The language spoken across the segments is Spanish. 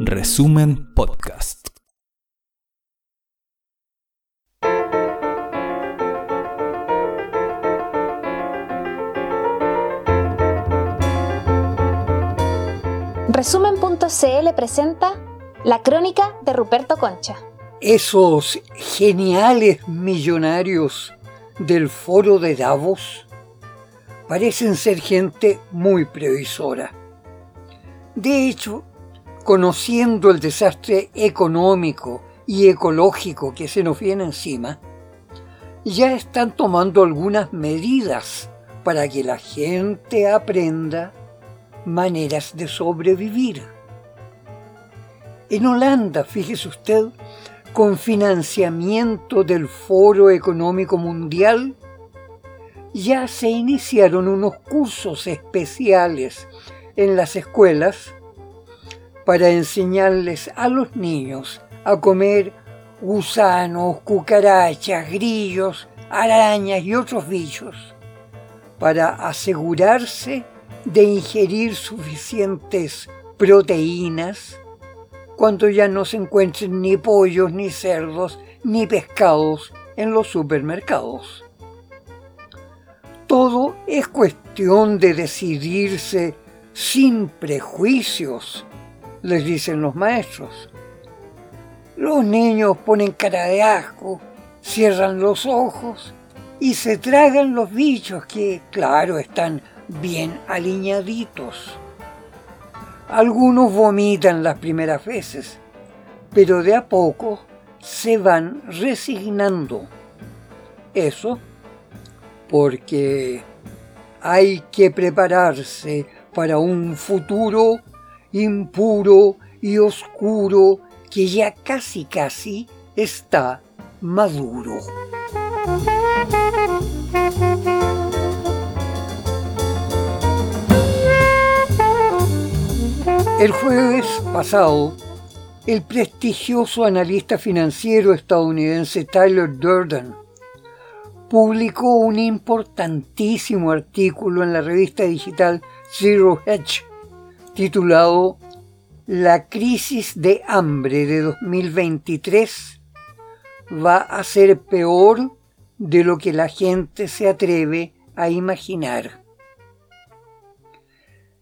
Resumen Podcast. Resumen.cl presenta La crónica de Ruperto Concha. Esos geniales millonarios del foro de Davos parecen ser gente muy previsora. De hecho, conociendo el desastre económico y ecológico que se nos viene encima, ya están tomando algunas medidas para que la gente aprenda maneras de sobrevivir. En Holanda, fíjese usted, con financiamiento del Foro Económico Mundial, ya se iniciaron unos cursos especiales en las escuelas para enseñarles a los niños a comer gusanos, cucarachas, grillos, arañas y otros bichos, para asegurarse de ingerir suficientes proteínas cuando ya no se encuentren ni pollos, ni cerdos, ni pescados en los supermercados. Todo es cuestión de decidirse sin prejuicios, les dicen los maestros. Los niños ponen cara de asco, cierran los ojos y se tragan los bichos que, claro, están bien aliñaditos. Algunos vomitan las primeras veces, pero de a poco se van resignando. Eso porque hay que prepararse para un futuro impuro y oscuro que ya casi casi está maduro. El jueves pasado, el prestigioso analista financiero estadounidense Tyler Durden publicó un importantísimo artículo en la revista digital Zero Hedge titulado La crisis de hambre de 2023 va a ser peor de lo que la gente se atreve a imaginar.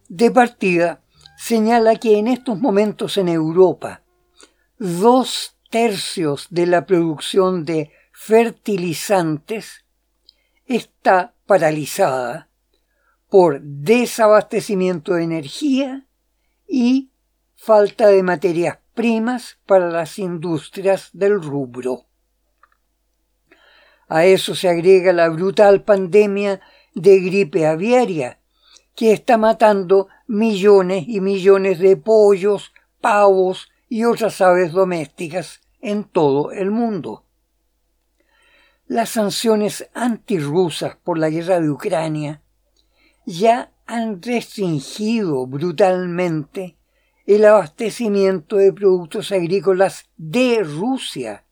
De partida, señala que en estos momentos en Europa, dos tercios de la producción de fertilizantes está paralizada por desabastecimiento de energía y falta de materias primas para las industrias del rubro. A eso se agrega la brutal pandemia de gripe aviaria, que está matando millones y millones de pollos, pavos y otras aves domésticas en todo el mundo. Las sanciones antirrusas por la guerra de Ucrania ya han restringido brutalmente el abastecimiento de productos agrícolas de Rusia,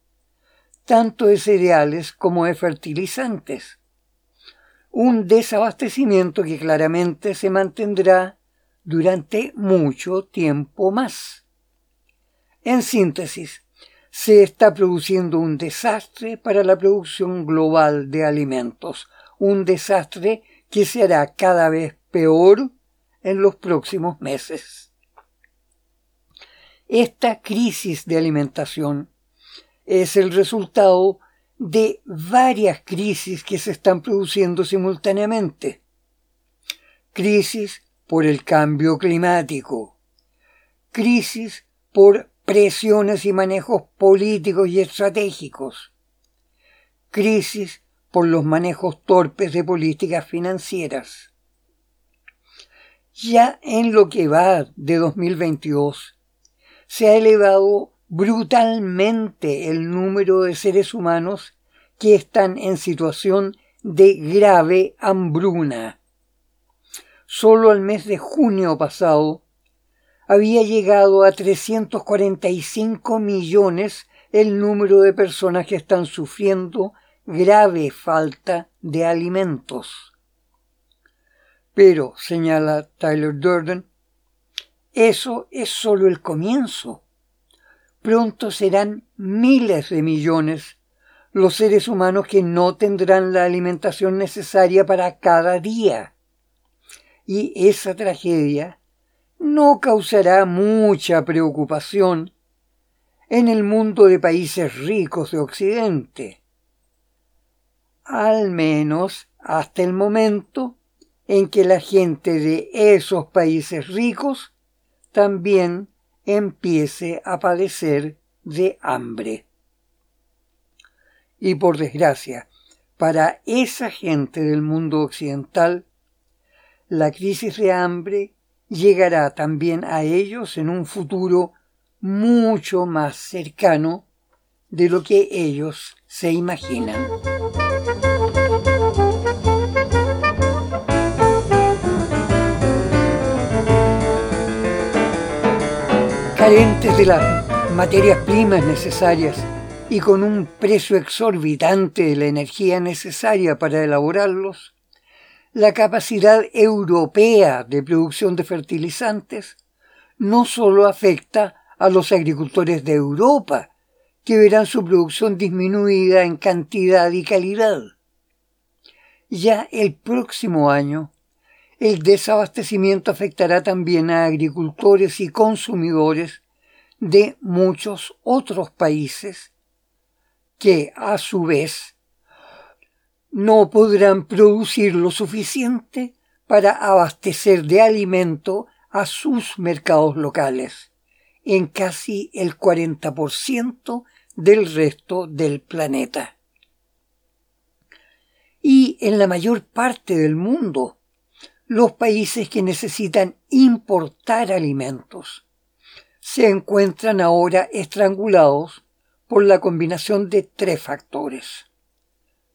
tanto de cereales como de fertilizantes. Un desabastecimiento que claramente se mantendrá durante mucho tiempo más. En síntesis, se está produciendo un desastre para la producción global de alimentos, un desastre que se hará cada vez peor en los próximos meses. Esta crisis de alimentación es el resultado de varias crisis que se están produciendo simultáneamente. Crisis por el cambio climático, crisis por presiones y manejos políticos y estratégicos, crisis por los manejos torpes de políticas financieras. Ya en lo que va de 2022, se ha elevado brutalmente el número de seres humanos que están en situación de grave hambruna. Solo el mes de junio pasado había llegado a 345 millones el número de personas que están sufriendo grave falta de alimentos. Pero, señala Tyler Durden, eso es solo el comienzo. Pronto serán miles de millones los seres humanos que no tendrán la alimentación necesaria para cada día. Y esa tragedia no causará mucha preocupación en el mundo de países ricos de Occidente. Al menos hasta el momento en que la gente de esos países ricos también empiece a padecer de hambre. Y por desgracia, para esa gente del mundo occidental, la crisis de hambre llegará también a ellos en un futuro mucho más cercano de lo que ellos se imaginan. Carentes de las materias primas necesarias y con un precio exorbitante de la energía necesaria para elaborarlos, la capacidad europea de producción de fertilizantes no solo afecta a los agricultores de Europa, que verán su producción disminuida en cantidad y calidad. Ya el próximo año, el desabastecimiento afectará también a agricultores y consumidores de muchos otros países que a su vez no podrán producir lo suficiente para abastecer de alimento a sus mercados locales, en casi el 40% del resto del planeta. Y en la mayor parte del mundo, los países que necesitan importar alimentos se encuentran ahora estrangulados por la combinación de tres factores.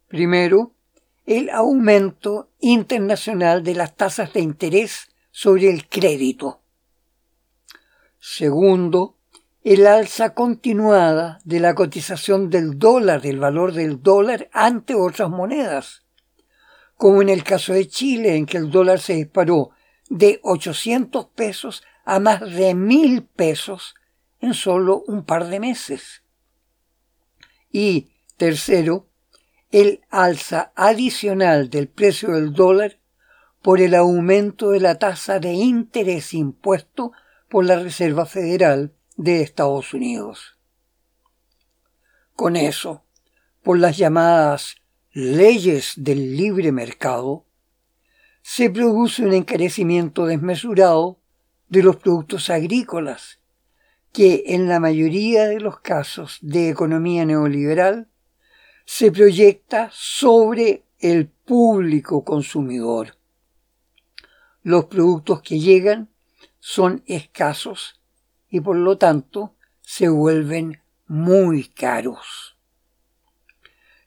Primero, el aumento internacional de las tasas de interés sobre el crédito. Segundo, el alza continuada de la cotización del dólar, del valor del dólar ante otras monedas, como en el caso de Chile, en que el dólar se disparó de 800 pesos a más de mil pesos en solo un par de meses. Y, tercero, el alza adicional del precio del dólar por el aumento de la tasa de interés impuesto por la Reserva Federal de Estados Unidos. Con eso, por las llamadas leyes del libre mercado, se produce un encarecimiento desmesurado de los productos agrícolas que en la mayoría de los casos de economía neoliberal se proyecta sobre el público consumidor. Los productos que llegan son escasos y por lo tanto se vuelven muy caros.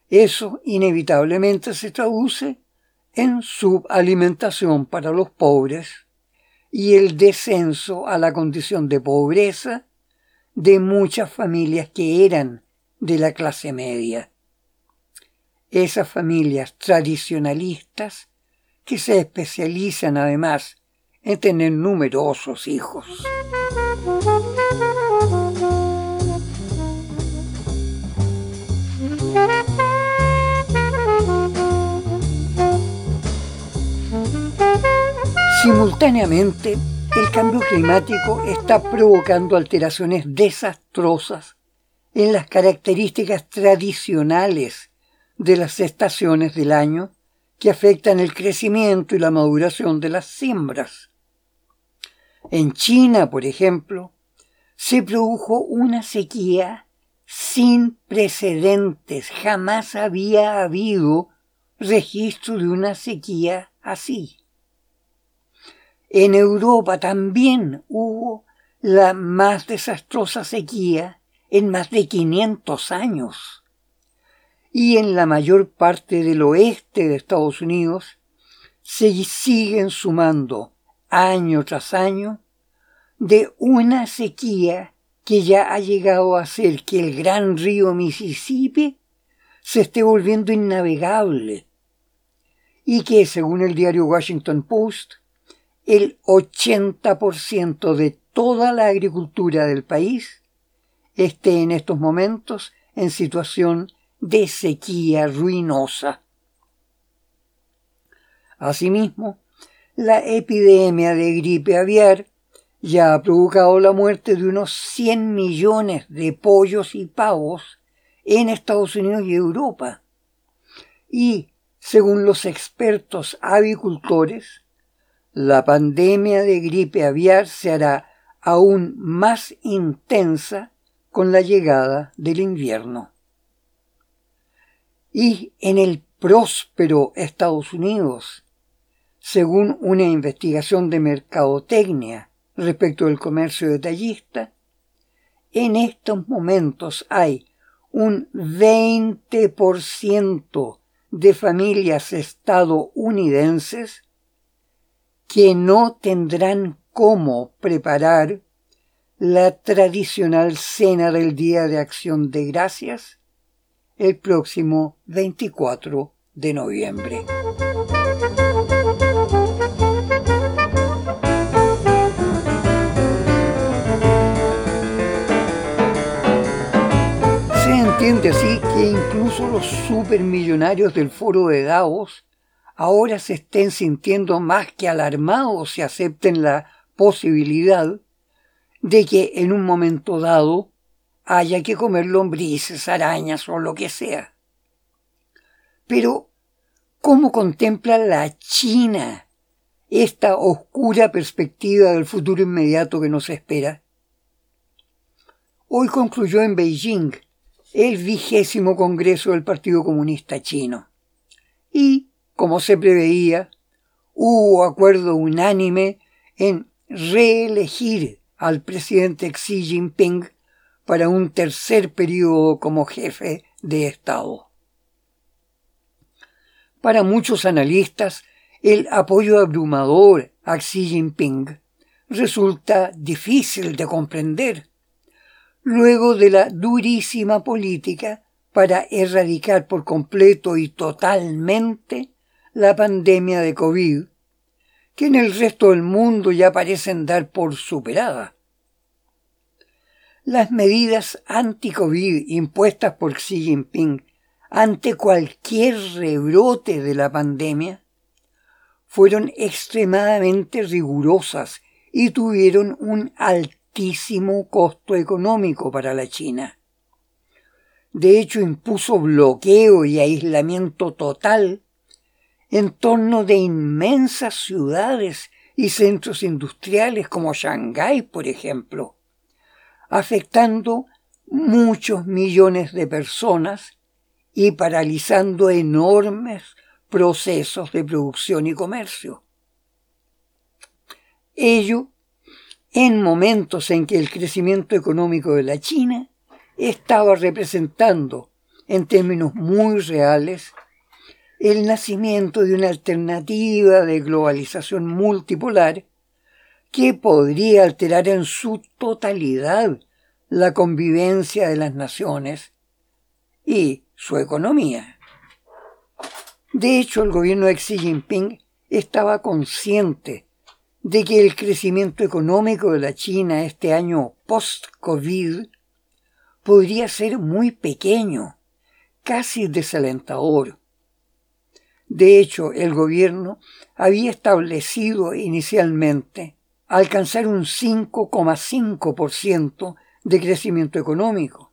Eso inevitablemente se traduce en subalimentación para los pobres y el descenso a la condición de pobreza de muchas familias que eran de la clase media. Esas familias tradicionalistas que se especializan además en tener numerosos hijos. Simultáneamente, el cambio climático está provocando alteraciones desastrosas en las características tradicionales de las estaciones del año que afectan el crecimiento y la maduración de las siembras. En China, por ejemplo, se produjo una sequía sin precedentes. Jamás había habido registro de una sequía así. En Europa también hubo la más desastrosa sequía en más de 500 años. Y en la mayor parte del oeste de Estados Unidos se siguen sumando año tras año de una sequía que ya ha llegado a hacer que el gran río Mississippi se esté volviendo innavegable y que, según el diario Washington Post, el 80% de toda la agricultura del país esté en estos momentos en situación de sequía ruinosa. Asimismo, la epidemia de gripe aviar ya ha provocado la muerte de unos 100 millones de pollos y pavos en Estados Unidos y Europa. Y, según los expertos avicultores, la pandemia de gripe aviar se hará aún más intensa con la llegada del invierno. Y en el próspero Estados Unidos, según una investigación de mercadotecnia respecto del comercio detallista, en estos momentos hay un 20% de familias estadounidenses que no tendrán cómo preparar la tradicional cena del Día de Acción de Gracias el próximo 24 de noviembre. Entiende así que incluso los supermillonarios del foro de Davos ahora se estén sintiendo más que alarmados y acepten la posibilidad de que en un momento dado haya que comer lombrices, arañas o lo que sea. Pero, ¿cómo contempla la China esta oscura perspectiva del futuro inmediato que nos espera? Hoy concluyó en Beijing el vigésimo Congreso del Partido Comunista Chino. Y, como se preveía, hubo acuerdo unánime en reelegir al presidente Xi Jinping para un tercer periodo como jefe de Estado. Para muchos analistas, el apoyo abrumador a Xi Jinping resulta difícil de comprender luego de la durísima política para erradicar por completo y totalmente la pandemia de COVID, que en el resto del mundo ya parecen dar por superada. Las medidas anti-COVID impuestas por Xi Jinping ante cualquier rebrote de la pandemia fueron extremadamente rigurosas y tuvieron un alto costo económico para la China. De hecho, impuso bloqueo y aislamiento total en torno de inmensas ciudades y centros industriales como Shanghái, por ejemplo, afectando muchos millones de personas y paralizando enormes procesos de producción y comercio. Ello en momentos en que el crecimiento económico de la China estaba representando, en términos muy reales, el nacimiento de una alternativa de globalización multipolar que podría alterar en su totalidad la convivencia de las naciones y su economía. De hecho, el gobierno de Xi Jinping estaba consciente de que el crecimiento económico de la China este año post-COVID podría ser muy pequeño, casi desalentador. De hecho, el gobierno había establecido inicialmente alcanzar un 5,5% de crecimiento económico,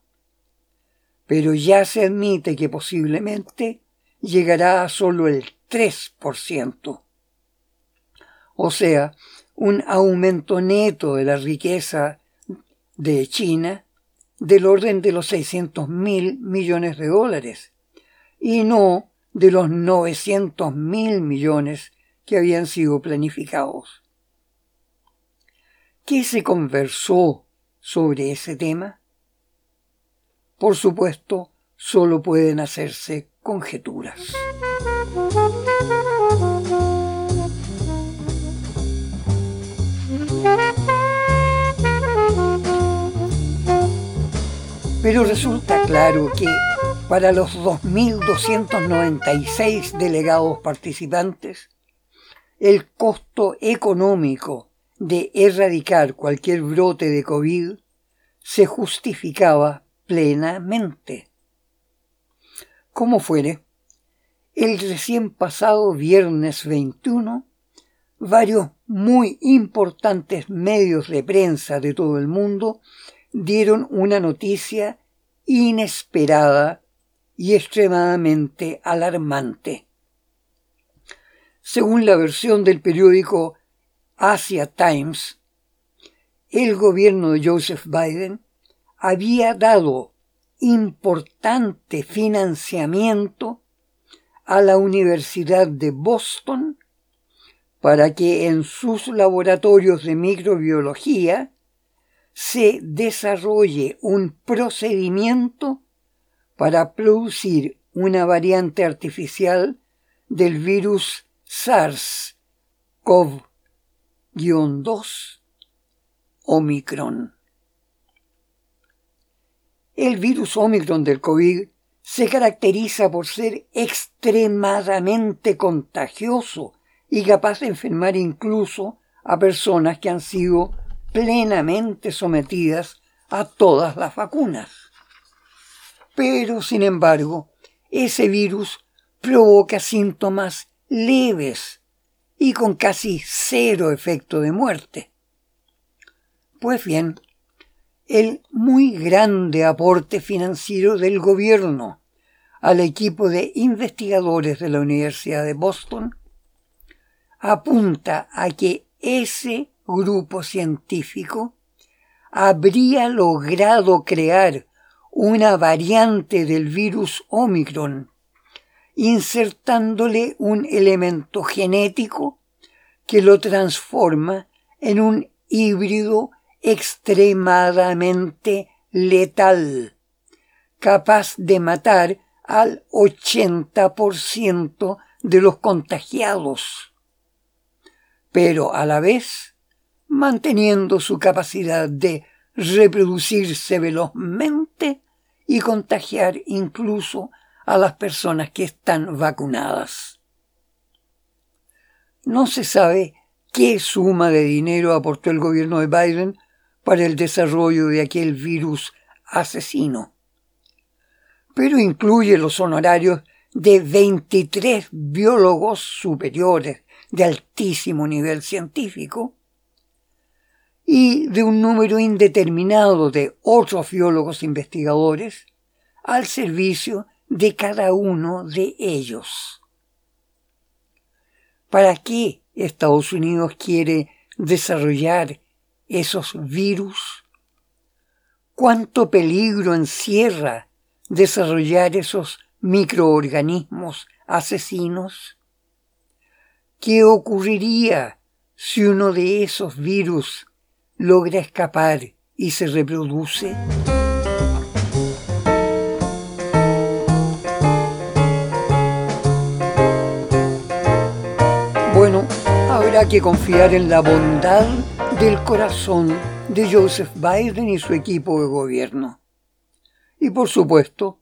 pero ya se admite que posiblemente llegará a solo el 3% o sea, un aumento neto de la riqueza de China del orden de los 600 mil millones de dólares y no de los 900 mil millones que habían sido planificados. ¿Qué se conversó sobre ese tema? Por supuesto, solo pueden hacerse conjeturas. Pero resulta claro que para los 2.296 delegados participantes, el costo económico de erradicar cualquier brote de COVID se justificaba plenamente. Como fuere, el recién pasado viernes 21, varios muy importantes medios de prensa de todo el mundo dieron una noticia inesperada y extremadamente alarmante. Según la versión del periódico Asia Times, el gobierno de Joseph Biden había dado importante financiamiento a la Universidad de Boston para que en sus laboratorios de microbiología se desarrolle un procedimiento para producir una variante artificial del virus SARS-CoV-2 Omicron. El virus Omicron del COVID se caracteriza por ser extremadamente contagioso y capaz de enfermar incluso a personas que han sido plenamente sometidas a todas las vacunas. Pero, sin embargo, ese virus provoca síntomas leves y con casi cero efecto de muerte. Pues bien, el muy grande aporte financiero del gobierno al equipo de investigadores de la Universidad de Boston apunta a que ese grupo científico habría logrado crear una variante del virus Omicron insertándole un elemento genético que lo transforma en un híbrido extremadamente letal, capaz de matar al 80% de los contagiados, pero a la vez manteniendo su capacidad de reproducirse velozmente y contagiar incluso a las personas que están vacunadas. No se sabe qué suma de dinero aportó el gobierno de Biden para el desarrollo de aquel virus asesino, pero incluye los honorarios de 23 biólogos superiores de altísimo nivel científico y de un número indeterminado de otros biólogos investigadores al servicio de cada uno de ellos. ¿Para qué Estados Unidos quiere desarrollar esos virus? ¿Cuánto peligro encierra desarrollar esos microorganismos asesinos? ¿Qué ocurriría si uno de esos virus logra escapar y se reproduce? Bueno, habrá que confiar en la bondad del corazón de Joseph Biden y su equipo de gobierno. Y por supuesto,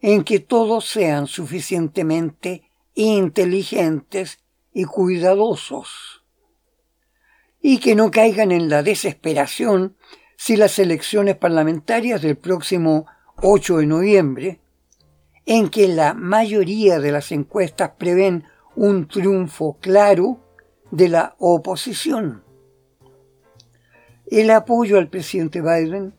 en que todos sean suficientemente inteligentes y cuidadosos. Y que no caigan en la desesperación si las elecciones parlamentarias del próximo 8 de noviembre, en que la mayoría de las encuestas prevén un triunfo claro de la oposición. El apoyo al presidente Biden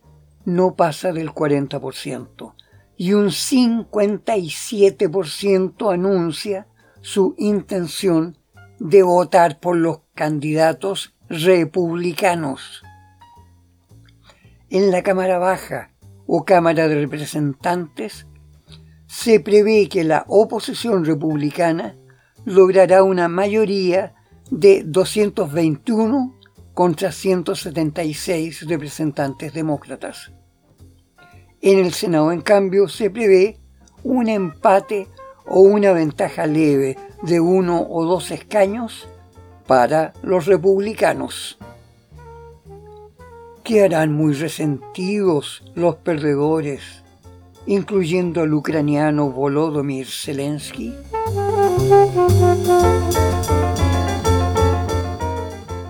no pasa del 40% y un 57% anuncia su intención de votar por los candidatos republicanos. En la Cámara Baja o Cámara de Representantes se prevé que la oposición republicana logrará una mayoría de 221 contra 176 representantes demócratas. En el Senado, en cambio, se prevé un empate o una ventaja leve de uno o dos escaños para los republicanos. Quedarán muy resentidos los perdedores, incluyendo al ucraniano Volodymyr Zelensky.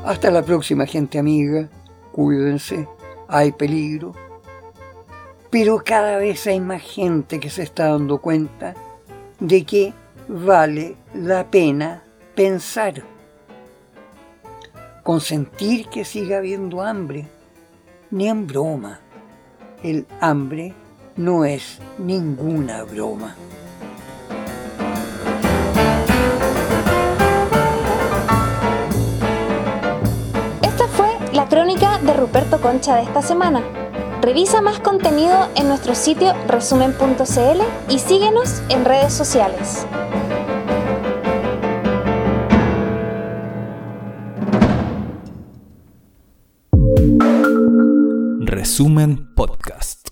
Hasta la próxima, gente amiga. Cuídense, hay peligro. Pero cada vez hay más gente que se está dando cuenta de que vale la pena pensar. Consentir que siga habiendo hambre, ni en broma. El hambre no es ninguna broma. Esta fue la crónica de Ruperto Concha de esta semana. Revisa más contenido en nuestro sitio resumen.cl y síguenos en redes sociales. Resumen Podcast.